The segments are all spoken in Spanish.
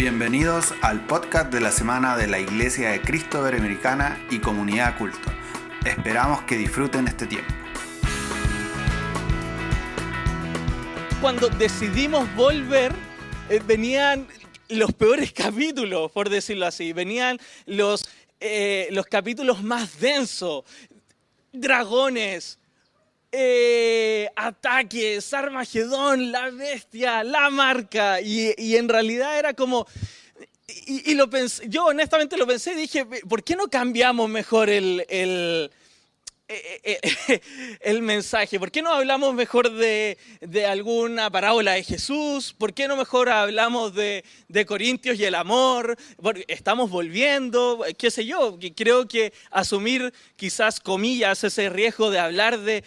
Bienvenidos al podcast de la semana de la Iglesia de Cristo Americana y Comunidad Culto. Esperamos que disfruten este tiempo. Cuando decidimos volver, eh, venían los peores capítulos, por decirlo así. Venían los, eh, los capítulos más densos. Dragones, eh, ataques, Armagedón, la bestia, la marca. Y, en realidad era como... Y, lo pensé, yo honestamente lo pensé y dije, ¿por qué no cambiamos mejor el, el mensaje? ¿Por qué no hablamos mejor de, alguna parábola de Jesús? ¿Por qué no mejor hablamos de, Corintios y el amor? Estamos volviendo, qué sé yo. Creo que asumir quizás comillas ese riesgo de hablar de,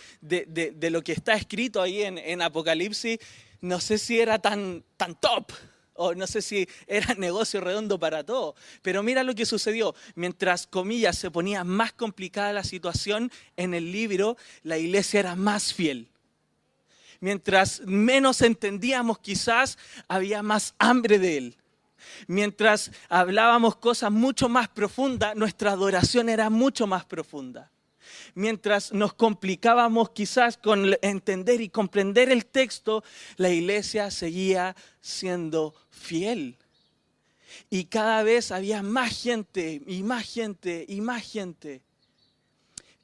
lo que está escrito ahí en, en Apocalipsis, no sé si era tan, tan top o no sé si era negocio redondo para todo. Pero mira lo que sucedió. Mientras, comillas, se ponía más complicada la situación en el libro, la iglesia era más fiel. Mientras menos entendíamos, quizás había más hambre de él. Mientras hablábamos cosas mucho más profundas, nuestra adoración era mucho más profunda mientras nos complicábamos quizás con entender y comprender el texto, la iglesia seguía siendo fiel. Y cada vez había más gente y más gente y más gente.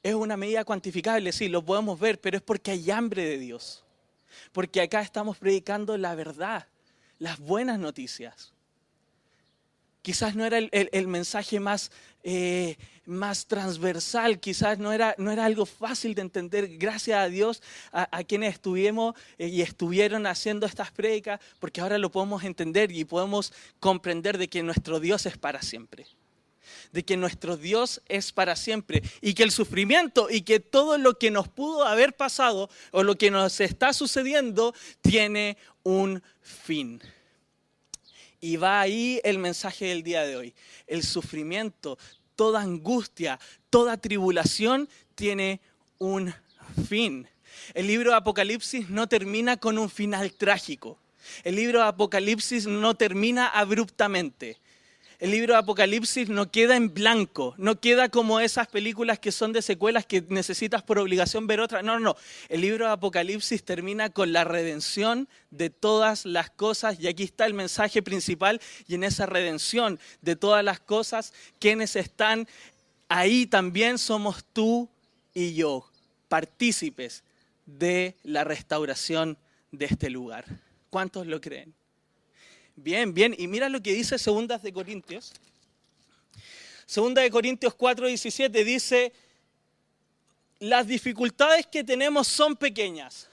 Es una medida cuantificable, sí, lo podemos ver, pero es porque hay hambre de Dios. Porque acá estamos predicando la verdad, las buenas noticias. Quizás no era el, mensaje más, eh, más transversal, quizás no era, algo fácil de entender. Gracias a Dios a, quienes estuvimos eh, y estuvieron haciendo estas prédicas, porque ahora lo podemos entender y podemos comprender de que nuestro Dios es para siempre. De que nuestro Dios es para siempre y que el sufrimiento y que todo lo que nos pudo haber pasado o lo que nos está sucediendo tiene un fin. Y va ahí el mensaje del día de hoy. El sufrimiento, toda angustia, toda tribulación tiene un fin. El libro de Apocalipsis no termina con un final trágico. El libro de Apocalipsis no termina abruptamente el libro de Apocalipsis no queda en blanco, no queda como esas películas que son de secuelas que necesitas por obligación ver otra. No, no, no. El libro de Apocalipsis termina con la redención de todas las cosas y aquí está el mensaje principal y en esa redención de todas las cosas, quienes están ahí también somos tú y yo, partícipes de la restauración de este lugar. ¿Cuántos lo creen? Bien, bien. Y mira lo que dice Segundas de Corintios. Segunda de Corintios 4, 17 dice, las dificultades que tenemos son pequeñas.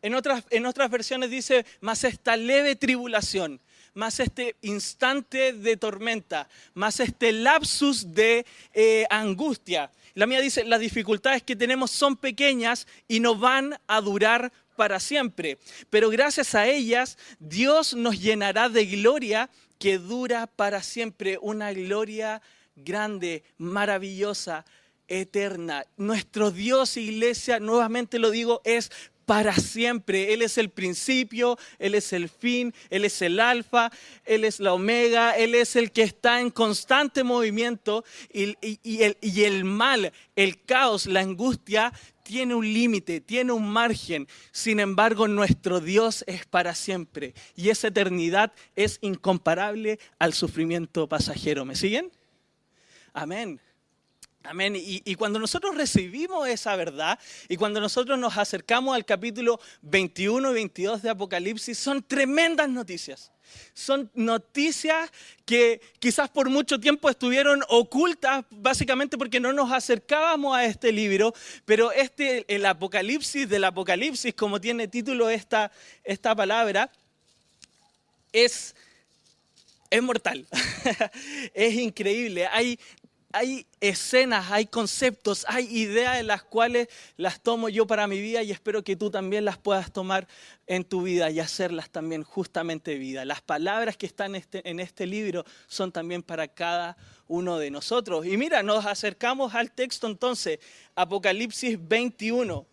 En otras, en otras versiones dice, más esta leve tribulación, más este instante de tormenta, más este lapsus de eh, angustia. La mía dice, las dificultades que tenemos son pequeñas y no van a durar para siempre. Pero gracias a ellas, Dios nos llenará de gloria que dura para siempre. Una gloria grande, maravillosa, eterna. Nuestro Dios, iglesia, nuevamente lo digo, es para siempre. Él es el principio, Él es el fin, Él es el alfa, Él es la omega, Él es el que está en constante movimiento y, el, y el mal, el caos, la angustia tiene un límite, tiene un margen. Sin embargo, nuestro Dios es para siempre y esa eternidad es incomparable al sufrimiento pasajero. ¿Me siguen? Amén. Amén. Y, cuando nosotros recibimos esa verdad y cuando nosotros nos acercamos al capítulo 21 y 22 de Apocalipsis, son tremendas noticias. Son noticias que quizás por mucho tiempo estuvieron ocultas, básicamente porque no nos acercábamos a este libro, pero este, el Apocalipsis del Apocalipsis, como tiene título esta, esta palabra, es, es mortal. es increíble. Hay hay escenas, hay conceptos, hay ideas de las cuales las tomo yo para mi vida y espero que tú también las puedas tomar en tu vida y hacerlas también justamente vida. Las palabras que están este, en este libro son también para cada uno de nosotros. Y mira, nos acercamos al texto entonces, Apocalipsis 21.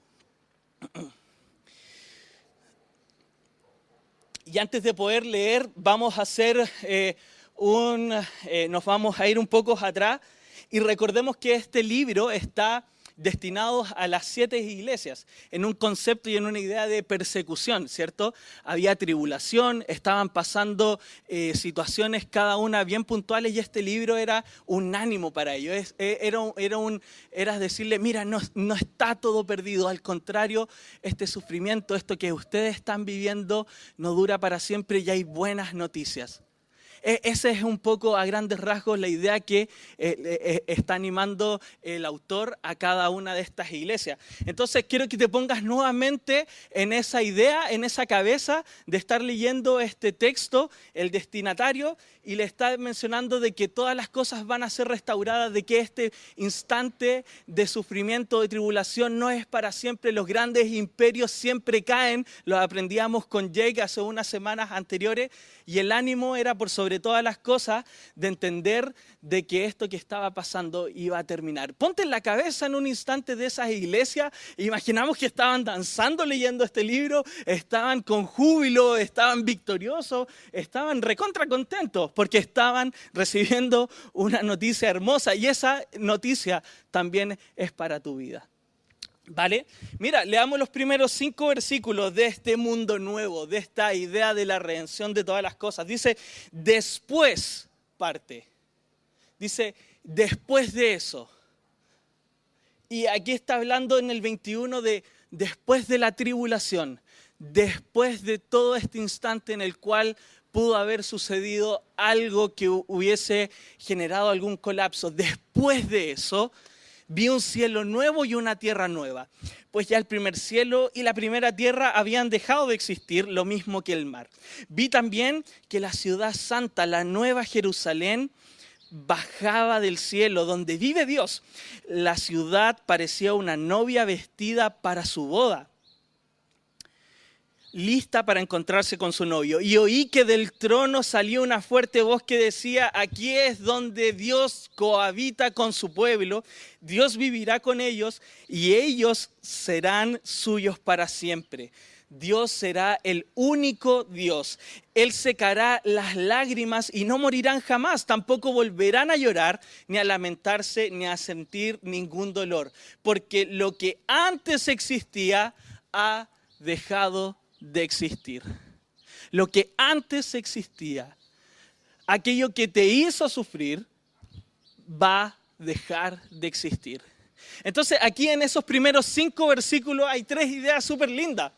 Y antes de poder leer, vamos a hacer eh, un, eh, nos vamos a ir un poco atrás y recordemos que este libro está destinado a las siete iglesias, en un concepto y en una idea de persecución, ¿cierto? Había tribulación, estaban pasando eh, situaciones cada una bien puntuales y este libro era un ánimo para ellos, era, era, un, era decirle, mira, no, no está todo perdido, al contrario, este sufrimiento, esto que ustedes están viviendo, no dura para siempre y hay buenas noticias. E, esa es un poco a grandes rasgos la idea que eh, eh, está animando el autor a cada una de estas iglesias. Entonces quiero que te pongas nuevamente en esa idea, en esa cabeza de estar leyendo este texto, el destinatario, y le está mencionando de que todas las cosas van a ser restauradas, de que este instante de sufrimiento, de tribulación no es para siempre, los grandes imperios siempre caen, lo aprendíamos con Jake hace unas semanas anteriores, y el ánimo era por sobre todas las cosas de entender de que esto que estaba pasando iba a terminar. Ponte en la cabeza en un instante de esas iglesias, imaginamos que estaban danzando leyendo este libro, estaban con júbilo, estaban victoriosos, estaban recontra contentos porque estaban recibiendo una noticia hermosa y esa noticia también es para tu vida. ¿Vale? Mira, leamos los primeros cinco versículos de este mundo nuevo, de esta idea de la redención de todas las cosas. Dice, después parte. Dice, después de eso. Y aquí está hablando en el 21 de después de la tribulación, después de todo este instante en el cual pudo haber sucedido algo que hubiese generado algún colapso. Después de eso, vi un cielo nuevo y una tierra nueva, pues ya el primer cielo y la primera tierra habían dejado de existir, lo mismo que el mar. Vi también que la ciudad santa, la nueva Jerusalén, bajaba del cielo donde vive Dios. La ciudad parecía una novia vestida para su boda lista para encontrarse con su novio. Y oí que del trono salió una fuerte voz que decía, aquí es donde Dios cohabita con su pueblo, Dios vivirá con ellos y ellos serán suyos para siempre. Dios será el único Dios. Él secará las lágrimas y no morirán jamás. Tampoco volverán a llorar, ni a lamentarse, ni a sentir ningún dolor. Porque lo que antes existía ha dejado de existir. Lo que antes existía, aquello que te hizo sufrir, va a dejar de existir. Entonces aquí en esos primeros cinco versículos hay tres ideas súper lindas.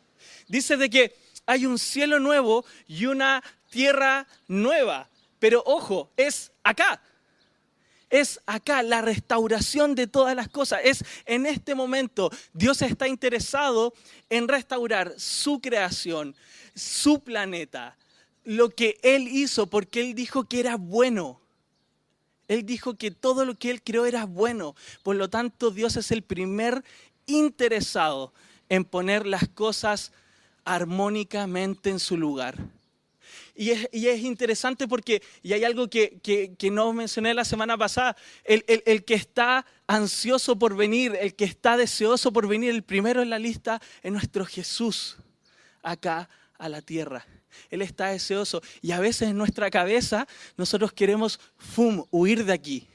Dice de que hay un cielo nuevo y una tierra nueva. Pero ojo, es acá. Es acá la restauración de todas las cosas. Es en este momento. Dios está interesado en restaurar su creación, su planeta, lo que Él hizo, porque Él dijo que era bueno. Él dijo que todo lo que Él creó era bueno. Por lo tanto, Dios es el primer interesado en poner las cosas armónicamente en su lugar. Y es, interesante porque, y hay algo que, no mencioné la semana pasada, el, que está ansioso por venir, el que está deseoso por venir, el primero en la lista es nuestro Jesús acá a la tierra. Él está deseoso. Y a veces en nuestra cabeza nosotros queremos, fum, huir de aquí,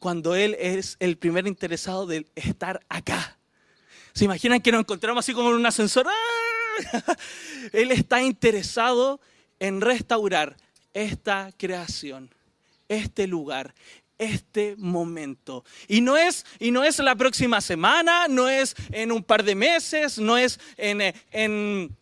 cuando Él es el primer interesado de estar acá. ¿Se imaginan que nos encontramos así como en un ascensor? Él está interesado en restaurar esta creación, este lugar, este momento. Y no es, y no es la próxima semana, no es en un par de meses, no es en, en,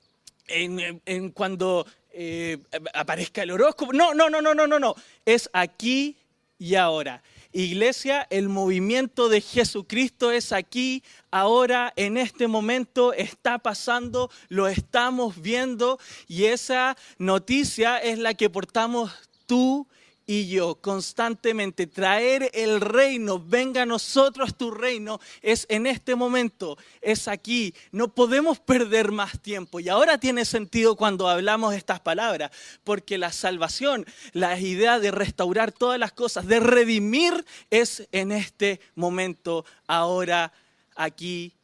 en, cuando eh, aparezca el horóscopo. No, no, no, no, no, no, no. Es aquí y ahora. Iglesia, el movimiento de Jesucristo es aquí, ahora, en este momento, está pasando, lo estamos viendo y esa noticia es la que portamos tú y yo constantemente traer el reino, venga a nosotros tu reino, es en este momento, es aquí. No podemos perder más tiempo. Y ahora tiene sentido cuando hablamos estas palabras, porque la salvación, la idea de restaurar todas las cosas, de redimir, es en este momento, ahora, aquí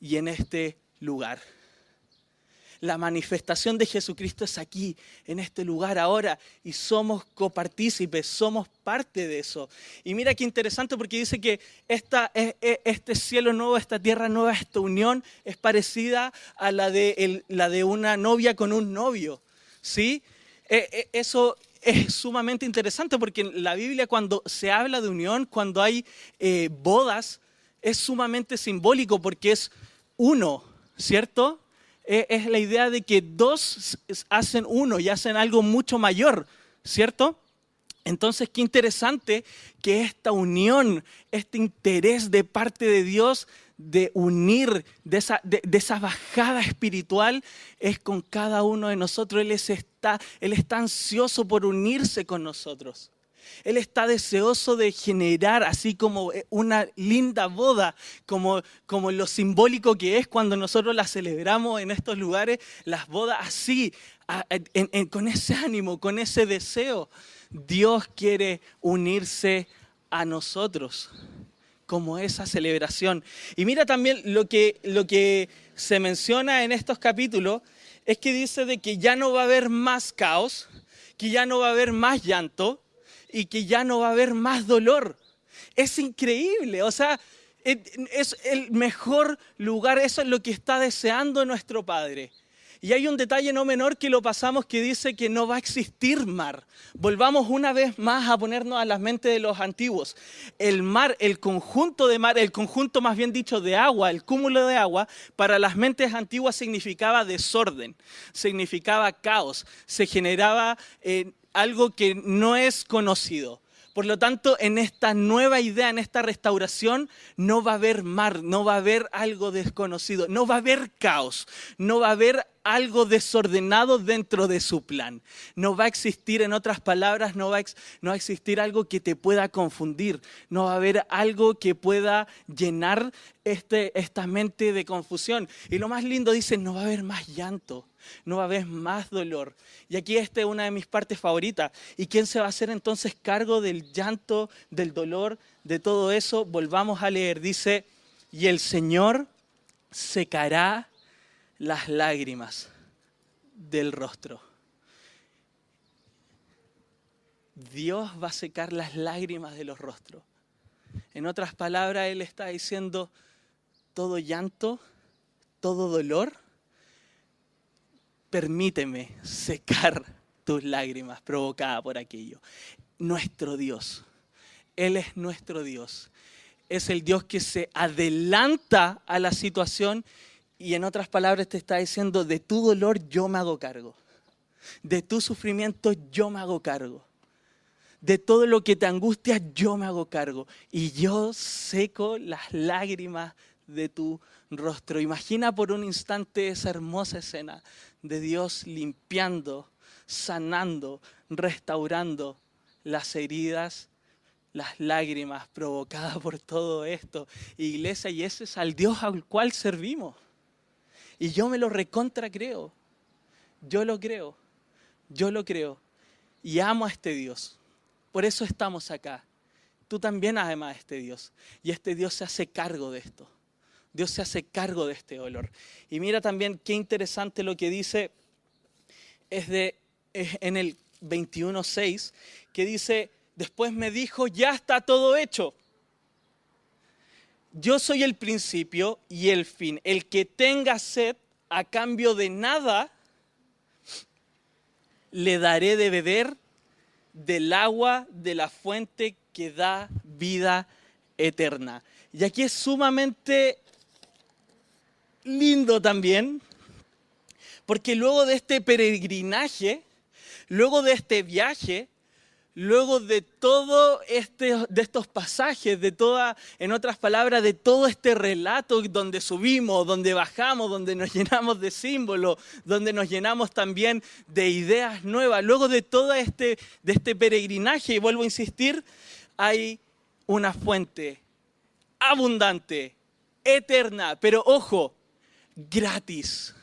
y en este lugar. La manifestación de Jesucristo es aquí, en este lugar ahora, y somos copartícipes, somos parte de eso. Y mira qué interesante porque dice que esta, e, e, este cielo nuevo, esta tierra nueva, esta unión es parecida a la de, la de una novia con un novio. ¿Sí? E, eso es sumamente interesante porque en la Biblia cuando se habla de unión, cuando hay eh, bodas, es sumamente simbólico porque es uno, ¿cierto? E, es la idea de que dos hacen uno y hacen algo mucho mayor, ¿cierto? Entonces, qué interesante que esta unión, este interés de parte de Dios de unir, de esa, de, esa, bajada espiritual, es con cada uno de nosotros. Él, está, él está ansioso por unirse con nosotros. Él está deseoso de generar así como eh, una linda boda, como, como lo simbólico que es cuando nosotros la celebramos en estos lugares, las bodas así, con ese ánimo, con ese deseo. Dios quiere unirse a nosotros como esa celebración. Y mira también lo que, lo que se menciona en estos capítulos, es que dice de que ya no va a haber más caos, que ya no va a haber más llanto, y que ya no va a haber más dolor. Es increíble, o sea, es el mejor lugar, eso es lo que está deseando nuestro Padre. Y hay un detalle no menor que lo pasamos que dice que no va a existir mar. Volvamos una vez más a ponernos a las mentes de los antiguos. El mar, el conjunto de mar, el conjunto más bien dicho de agua, el cúmulo de agua, para las mentes antiguas significaba desorden, significaba caos, se generaba eh, algo que no es conocido. Por lo tanto, en esta nueva idea, en esta restauración, no va a haber mar, no va a haber algo desconocido, no va a haber caos, no va a haber algo desordenado dentro de su plan. No va a existir, en otras palabras, no va, a, existir algo que te pueda confundir, no va a haber algo que pueda llenar este, esta mente de confusión. Y lo más lindo dice, no va a haber más llanto no va a haber más dolor. Y aquí esta es una de mis partes favoritas. ¿Y quién se va a hacer entonces cargo del llanto, del dolor, de todo eso? Volvamos a leer. Dice, y el Señor secará las lágrimas del rostro. Dios va a secar las lágrimas de los rostros. En otras palabras, Él está diciendo, todo llanto, todo dolor, permíteme secar tus lágrimas provocadas por aquello. Nuestro Dios, Él es nuestro Dios. Es el Dios que se adelanta a la situación y en otras palabras te está diciendo, de tu dolor yo me hago cargo. De tu sufrimiento yo me hago cargo. De todo lo que te angustia yo me hago cargo. Y yo seco las lágrimas de tu rostro. Imagina por un instante esa hermosa escena de Dios limpiando, sanando, restaurando las heridas, las lágrimas provocadas por todo esto. Iglesia, y ese es al Dios al cual servimos. Y yo me lo recontra creo. Yo lo creo. Yo lo creo. Y amo a este Dios. Por eso estamos acá. Tú también amas a este Dios. Y este Dios se hace cargo de esto. Dios se hace cargo de este dolor. Y mira también qué interesante lo que dice es de en el 21.6, que dice, después me dijo, ya está todo hecho. Yo soy el principio y el fin. El que tenga sed a cambio de nada, le daré de beber del agua de la fuente que da vida eterna. Y aquí es sumamente lindo también, porque luego de este peregrinaje, luego de este viaje, luego de todo este, de estos pasajes, de toda, en otras palabras, de todo este relato donde subimos, donde bajamos, donde nos llenamos de símbolos, donde nos llenamos también de ideas nuevas, luego de todo este, de este peregrinaje, y vuelvo a insistir, hay una fuente abundante, eterna, pero ojo, gratis,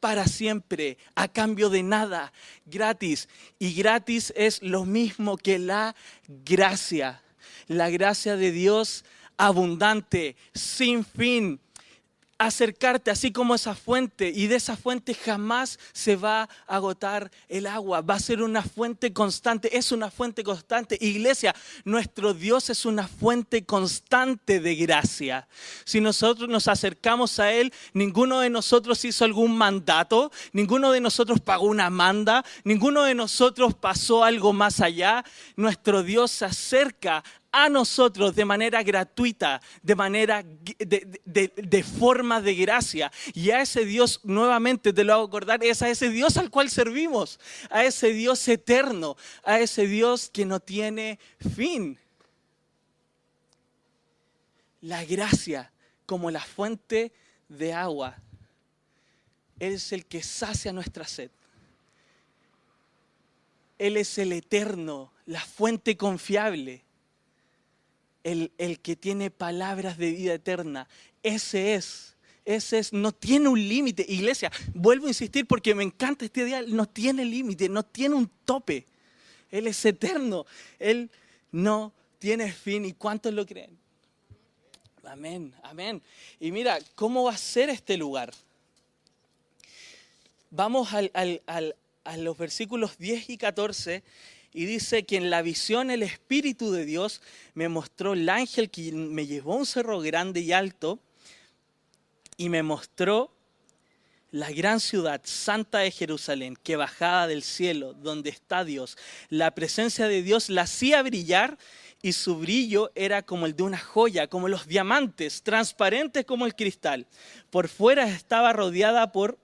para siempre, a cambio de nada, gratis. Y gratis es lo mismo que la gracia, la gracia de Dios abundante, sin fin. Acercarte así como esa fuente y de esa fuente jamás se va a agotar el agua, va a ser una fuente constante, es una fuente constante. Iglesia, nuestro Dios es una fuente constante de gracia. Si nosotros nos acercamos a Él, ninguno de nosotros hizo algún mandato, ninguno de nosotros pagó una manda, ninguno de nosotros pasó algo más allá. Nuestro Dios se acerca a nosotros de manera gratuita, de manera de, forma de gracia. Y a ese Dios, nuevamente te lo hago acordar, es a ese Dios al cual servimos, a ese Dios eterno, a ese Dios que no tiene fin. La gracia como la fuente de agua es el que sacia nuestra sed. Él es el eterno, la fuente confiable el, que tiene palabras de vida eterna. Ese es ese es, no tiene un límite. Iglesia, vuelvo a insistir porque me encanta este día, no tiene límite, no tiene un tope. Él es eterno, Él no tiene fin. ¿Y cuántos lo creen? Amén, amén. Y mira, ¿cómo va a ser este lugar? Vamos a los versículos 10 y 14 y dice que en la visión el Espíritu de Dios me mostró el ángel que me llevó a un cerro grande y alto y me mostró la gran ciudad santa de Jerusalén, que bajaba del cielo, donde está Dios. La presencia de Dios la hacía brillar y su brillo era como el de una joya, como los diamantes, transparentes como el cristal. Por fuera estaba rodeada por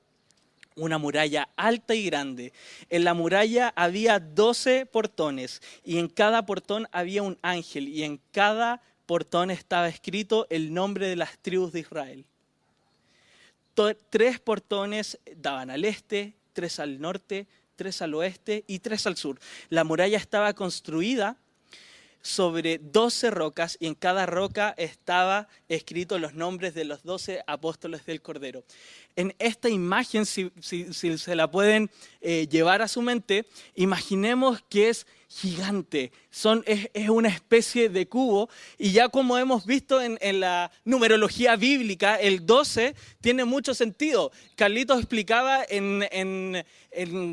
una muralla alta y grande. En la muralla había doce portones y en cada portón había un ángel y en cada portón estaba escrito el nombre de las tribus de Israel. tres portones daban al este, tres al norte, tres al oeste y tres al sur. La muralla estaba construida sobre doce rocas y en cada roca estaba escrito los nombres de los doce apóstoles del Cordero en esta imagen, si, se la pueden eh, llevar a su mente, imaginemos que es gigante, Son, es, una especie de cubo y ya como hemos visto en, la numerología bíblica, el 12 tiene mucho sentido. Carlitos explicaba en, en,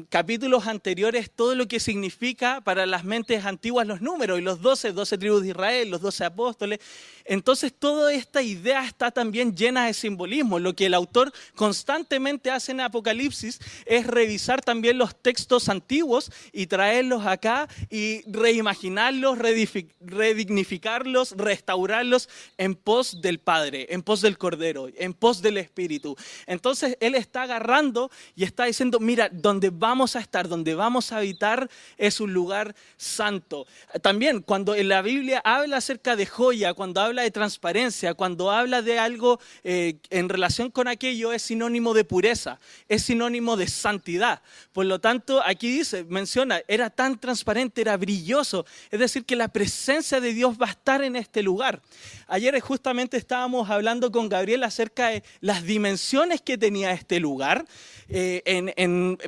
capítulos anteriores todo lo que significa para las mentes antiguas los números y los 12, 12 tribus de Israel, los 12 apóstoles. Entonces toda esta idea está también llena de simbolismo. Lo que el autor constantemente hace en Apocalipsis es revisar también los textos antiguos y traerlos acá y reimaginarlos, redignificarlos, restaurarlos en pos del Padre, en pos del Cordero, en pos del Espíritu. Entonces Él está agarrando y está diciendo, mira, donde vamos a estar, donde vamos a habitar es un lugar santo. También cuando en la Biblia habla acerca de joya, cuando habla de transparencia, cuando habla de algo eh, en relación con aquello, es sinónimo de pureza, es sinónimo de santidad. Por lo tanto, aquí dice, menciona, era tan transparente, era brilloso. Es decir, que la presencia de Dios va a estar en este lugar. Ayer justamente estábamos hablando con Gabriel acerca de las dimensiones que tenía este lugar, eh,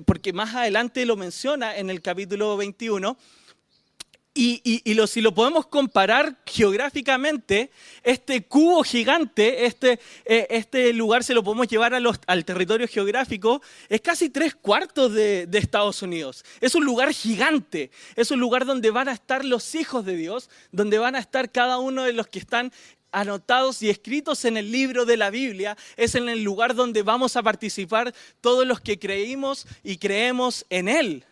porque más adelante lo menciona en el capítulo 21. Y, si lo podemos comparar geográficamente, este cubo gigante, este, eh, este lugar se lo podemos llevar al territorio geográfico, es casi tres cuartos de, de, Estados Unidos. Es un lugar gigante, es un lugar donde van a estar los hijos de Dios, donde van a estar cada uno de los que están anotados y escritos en el libro de la Biblia, es en el lugar donde vamos a participar todos los que creímos y creemos en Él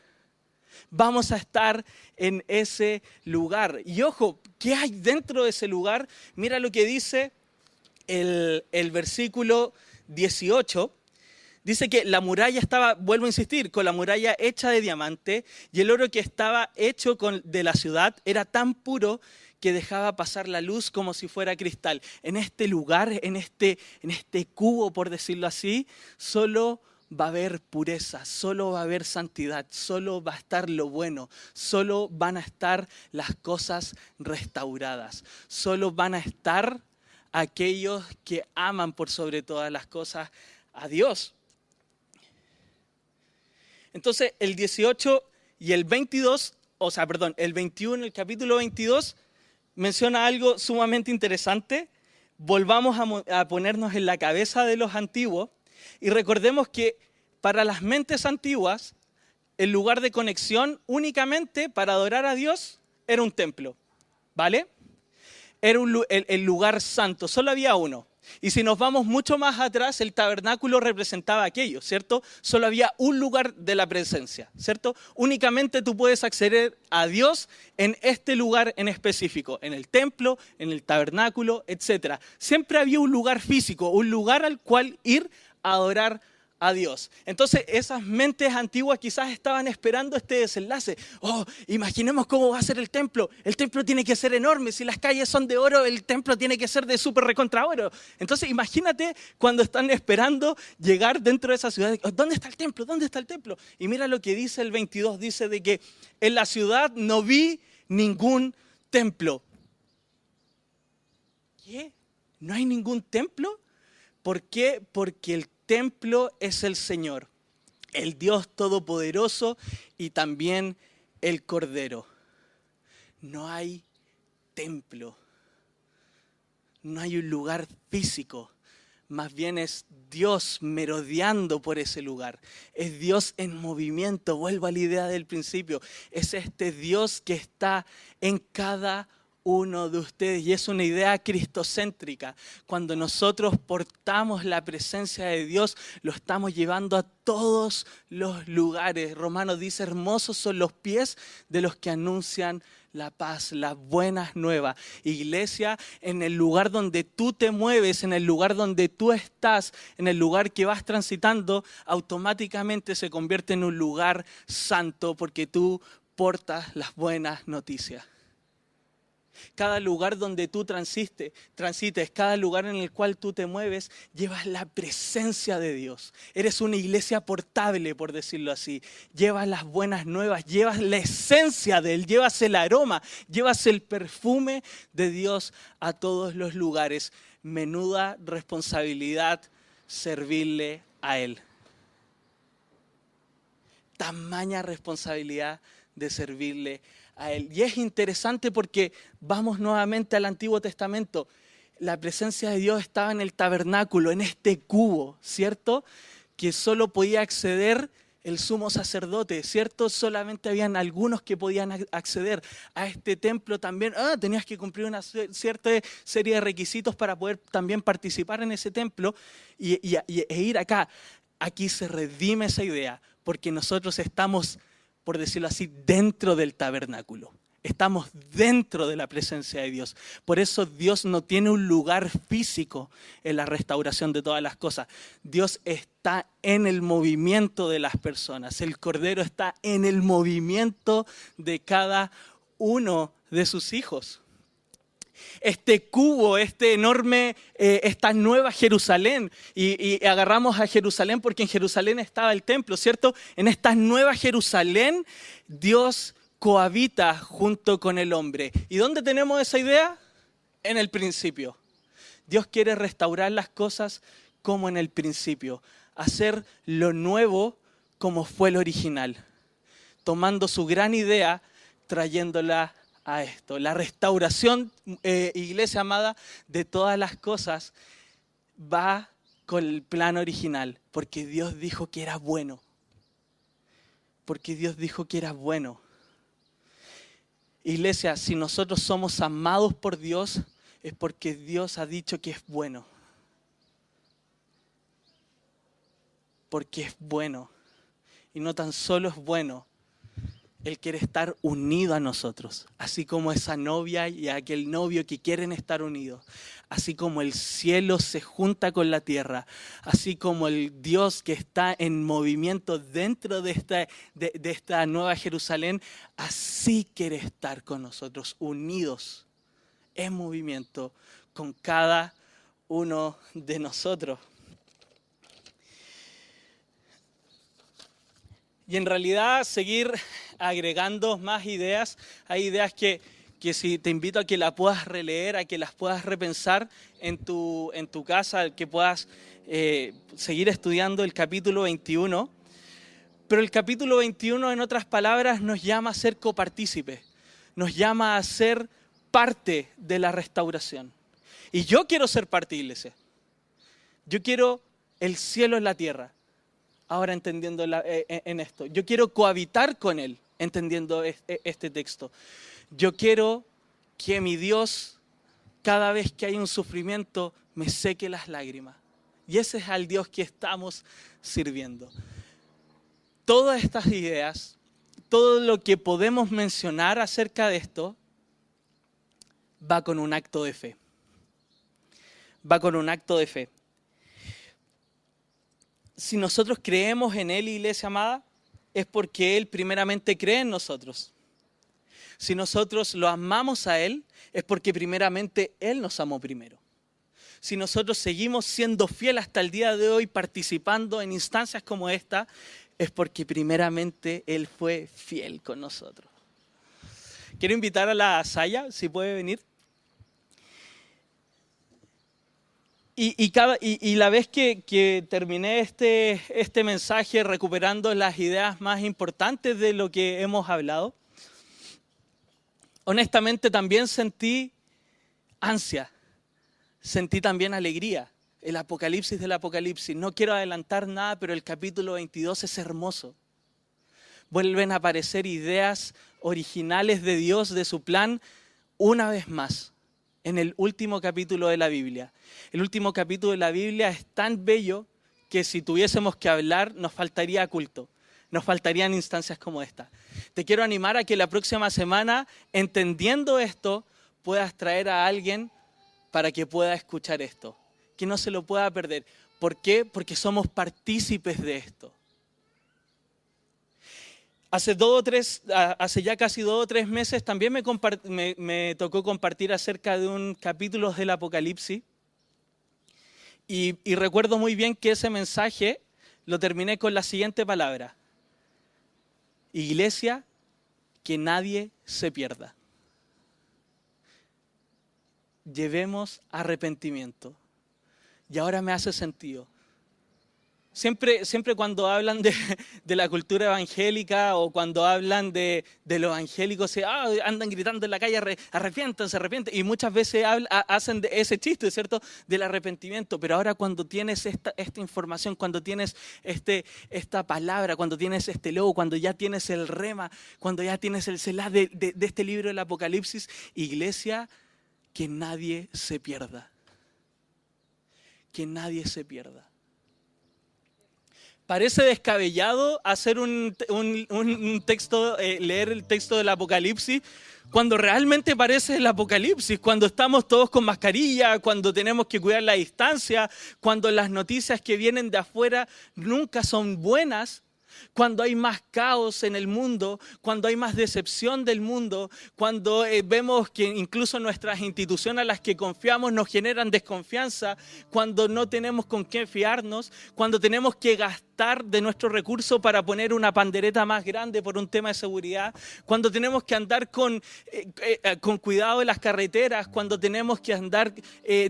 vamos a estar en ese lugar. Y ojo, ¿qué hay dentro de ese lugar? Mira lo que dice el, versículo 18 dice que la muralla estaba, vuelvo a insistir, con la muralla hecha de diamante y el oro que estaba hecho de la ciudad era tan puro que dejaba pasar la luz como si fuera cristal. En este lugar, en este, en este cubo, por decirlo así, solo va a haber pureza, solo va a haber santidad, solo va a estar lo bueno, solo van a estar las cosas restauradas, solo van a estar aquellos que aman por sobre todas las cosas a Dios. Entonces, el 18 y el 22, o sea, perdón, el 21, el capítulo 22, menciona algo sumamente interesante volvamos a, ponernos en la cabeza de los antiguos y recordemos que para las mentes antiguas, el lugar de conexión únicamente para adorar a Dios era un templo, ¿vale? Era el lugar santo, solo había uno. Y si nos vamos mucho más atrás, el tabernáculo representaba aquello, ¿cierto? Solo había un lugar de la presencia, ¿cierto? Únicamente tú puedes acceder a Dios en este lugar en específico, en el templo, en el tabernáculo, etc. Siempre había un lugar físico, un lugar al cual ir adorar a Dios. Entonces esas mentes antiguas quizás estaban esperando este desenlace. Oh, imaginemos cómo va a ser el templo. El templo tiene que ser enorme. Si las calles son de oro, el templo tiene que ser de súper recontra oro. Entonces imagínate cuando están esperando llegar dentro de esa ciudad. ¿Dónde está el templo? ¿Dónde está el templo? Y mira lo que dice el 22. Dice de que en la ciudad no vi ningún templo. ¿Qué? ¿No hay ningún templo? ¿Por qué? Porque el templo es el Señor, el Dios Todopoderoso y también el Cordero. No hay templo, no hay un lugar físico, más bien es Dios merodeando por ese lugar. Es Dios en movimiento, vuelvo a la idea del principio. Es este Dios que está en cada uno de ustedes. Y es una idea cristocéntrica. Cuando nosotros portamos la presencia de Dios, lo estamos llevando a todos los lugares. Romanos dice, hermosos son los pies de los que anuncian la paz, las buenas nuevas. Iglesia, en el lugar donde tú te mueves, en el lugar donde tú estás, en el lugar que vas transitando, automáticamente se convierte en un lugar santo porque tú portas las buenas noticias cada lugar donde tú transites, transites, cada lugar en el cual tú te mueves, llevas la presencia de Dios. Eres una iglesia portable, por decirlo así. Llevas las buenas nuevas, llevas la esencia de Él, llevas el aroma, llevas el perfume de Dios a todos los lugares. Menuda responsabilidad servirle a Él. Tamaña responsabilidad de servirle a y es interesante porque vamos nuevamente al Antiguo Testamento. La presencia de Dios estaba en el tabernáculo, en este cubo, ¿cierto? Que solo podía acceder el sumo sacerdote, ¿cierto? Solamente habían algunos que podían acceder a este templo también. Ah, tenías que cumplir una cierta serie de requisitos para poder también participar en ese templo y, e ir acá. Aquí se redime esa idea, porque nosotros estamos por decirlo así, dentro del tabernáculo. Estamos dentro de la presencia de Dios. Por eso Dios no tiene un lugar físico en la restauración de todas las cosas. Dios está en el movimiento de las personas. El Cordero está en el movimiento de cada uno de sus hijos este cubo, este enorme, eh, esta nueva Jerusalén. Y, agarramos a Jerusalén porque en Jerusalén estaba el templo, ¿cierto? En esta nueva Jerusalén, Dios cohabita junto con el hombre. ¿Y dónde tenemos esa idea? En el principio. Dios quiere restaurar las cosas como en el principio, hacer lo nuevo como fue el original, tomando su gran idea, trayéndola a esto. La restauración, eh, iglesia amada, de todas las cosas va con el plan original, porque Dios dijo que era bueno. Porque Dios dijo que era bueno. Iglesia, si nosotros somos amados por Dios, es porque Dios ha dicho que es bueno. Porque es bueno. Y no tan solo es bueno, él quiere estar unido a nosotros, así como esa novia y aquel novio que quieren estar unidos, así como el cielo se junta con la tierra, así como el Dios que está en movimiento dentro de esta, de, esta nueva Jerusalén, así quiere estar con nosotros, unidos en movimiento con cada uno de nosotros. Y en realidad seguir agregando más ideas. Hay ideas que, que si te invito a que las puedas releer, a que las puedas repensar en tu, en tu casa, que puedas eh, seguir estudiando el capítulo 21. Pero el capítulo 21, en otras palabras, nos llama a ser copartícipes, nos llama a ser parte de la restauración. Y yo quiero ser parte de iglesia. Yo quiero el cielo en la tierra. Ahora entendiendo eh, eh, en esto. Yo quiero cohabitar con Él, entendiendo e, este texto. Yo quiero que mi Dios, cada vez que hay un sufrimiento, me seque las lágrimas. Y ese es al Dios que estamos sirviendo. Todas estas ideas, todo lo que podemos mencionar acerca de esto, va con un acto de fe. Va con un acto de fe si nosotros creemos en Él, iglesia amada, es porque Él primeramente cree en nosotros. Si nosotros lo amamos a Él, es porque primeramente Él nos amó primero. Si nosotros seguimos siendo fieles hasta el día de hoy, participando en instancias como esta, es porque primeramente Él fue fiel con nosotros. Quiero invitar a la Saya, si puede venir. Y, la vez que, terminé este, este mensaje recuperando las ideas más importantes de lo que hemos hablado, honestamente también sentí ansia, sentí también alegría. El apocalipsis del apocalipsis. No quiero adelantar nada, pero el capítulo 22 es hermoso. Vuelven a aparecer ideas originales de Dios, de su plan, una vez más en el último capítulo de la Biblia. El último capítulo de la Biblia es tan bello que si tuviésemos que hablar nos faltaría culto, nos faltarían instancias como esta. Te quiero animar a que la próxima semana, entendiendo esto, puedas traer a alguien para que pueda escuchar esto, que no se lo pueda perder. ¿Por qué? Porque somos partícipes de esto. Hace, dos o tres, hace ya casi dos o tres meses también me, tocó compartir acerca de un capítulo del Apocalipsis. Y, y recuerdo muy bien que ese mensaje lo terminé con la siguiente palabra. Iglesia, que nadie se pierda. Llevemos arrepentimiento. Y ahora me hace sentido. Siempre, siempre cuando hablan de, la cultura evangélica o cuando hablan de, de los evangélicos, se, ah, andan gritando en la calle, arrepiéntanse, arrepiéntanse. Y muchas veces hacen ese chiste, ¿cierto? Del arrepentimiento. Pero ahora cuando tienes esta, esta información, cuando tienes este, esta palabra, cuando tienes este logo, cuando ya tienes el rema, cuando ya tienes el celá de, de este libro del Apocalipsis, iglesia, que nadie se pierda. Que nadie se pierda parece descabellado hacer un, texto, eh, leer el texto del Apocalipsis, cuando realmente parece el Apocalipsis, cuando estamos todos con mascarilla, cuando tenemos que cuidar la distancia, cuando las noticias que vienen de afuera nunca son buenas, cuando hay más caos en el mundo, cuando hay más decepción del mundo, cuando eh, vemos que incluso nuestras instituciones a las que confiamos nos generan desconfianza, cuando no tenemos con qué fiarnos, cuando tenemos que gastar de nuestro recurso para poner una pandereta más grande por un tema de seguridad, cuando tenemos que andar con, eh, eh, con cuidado en las carreteras, cuando tenemos que andar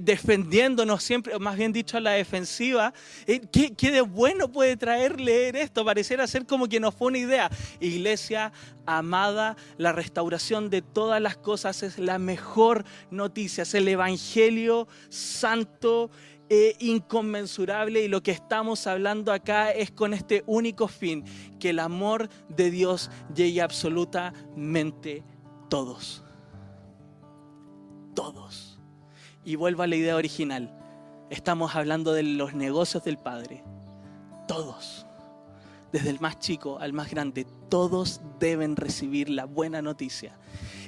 defendiéndonos siempre, más bien dicho, a la defensiva, ¿qué, ¿qué, de bueno puede traer leer esto? Pareciera hacer como que nos fue una idea. Iglesia amada, la restauración de todas las cosas es la mejor noticia, es el Evangelio santo. E inconmensurable y lo que estamos hablando acá es con este único fin, que el amor de Dios llegue a absolutamente todos. Todos. Y vuelvo a la idea original. Estamos hablando de los negocios del Padre. Todos desde el más chico al más grande, todos deben recibir la buena noticia.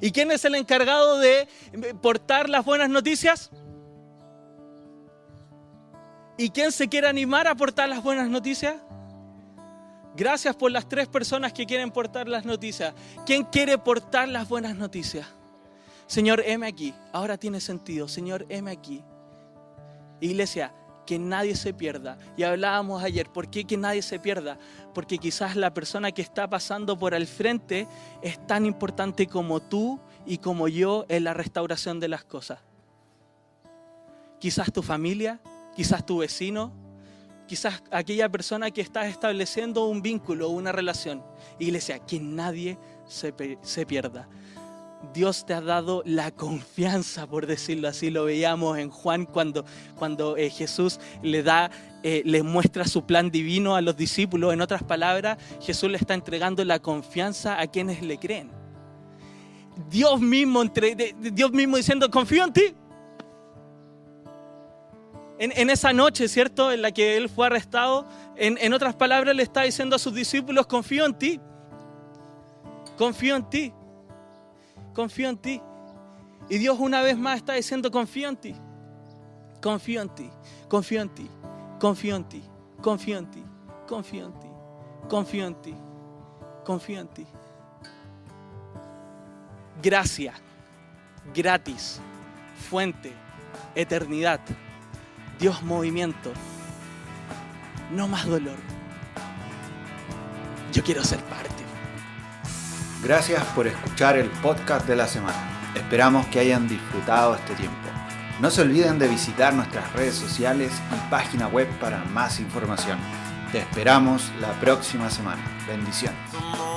¿Y quién es el encargado de portar las buenas noticias? ¿Y quién se quiere animar a portar las buenas noticias? Gracias por las tres personas que quieren portar las noticias. ¿Quién quiere portar las buenas noticias? Señor, heme aquí. Ahora tiene sentido. Señor, heme aquí. Iglesia, que nadie se pierda. Y hablábamos ayer, ¿por qué que nadie se pierda? Porque quizás la persona que está pasando por al frente es tan importante como tú y como yo en la restauración de las cosas. Quizás tu familia, quizás tu vecino, quizás aquella persona que está estableciendo un vínculo, una relación. Iglesia, que nadie se, se pierda. Dios te ha dado la confianza, por decirlo así. Lo veíamos en Juan cuando, cuando eh, Jesús le da, eh, muestra su plan divino a los discípulos. En otras palabras, Jesús le está entregando la confianza a quienes le creen. Dios mismo, entre, Dios mismo diciendo, confío en ti. En, esa noche, ¿cierto? En la que él fue arrestado, en, en otras palabras le está diciendo a sus discípulos, confío en ti. Confío en ti. Confío en ti. Y Dios una vez más está diciendo, confío en ti, confío en ti, confío en ti, confío en ti, confío en ti, confío en ti, confío en ti, confío en ti. Gracia, gratis, fuente, eternidad, Dios movimiento, no más dolor. Yo quiero ser parte. Gracias por escuchar el podcast de la semana. Esperamos que hayan disfrutado este tiempo. No se olviden de visitar nuestras redes sociales y página web para más información. Te esperamos la próxima semana. Bendiciones.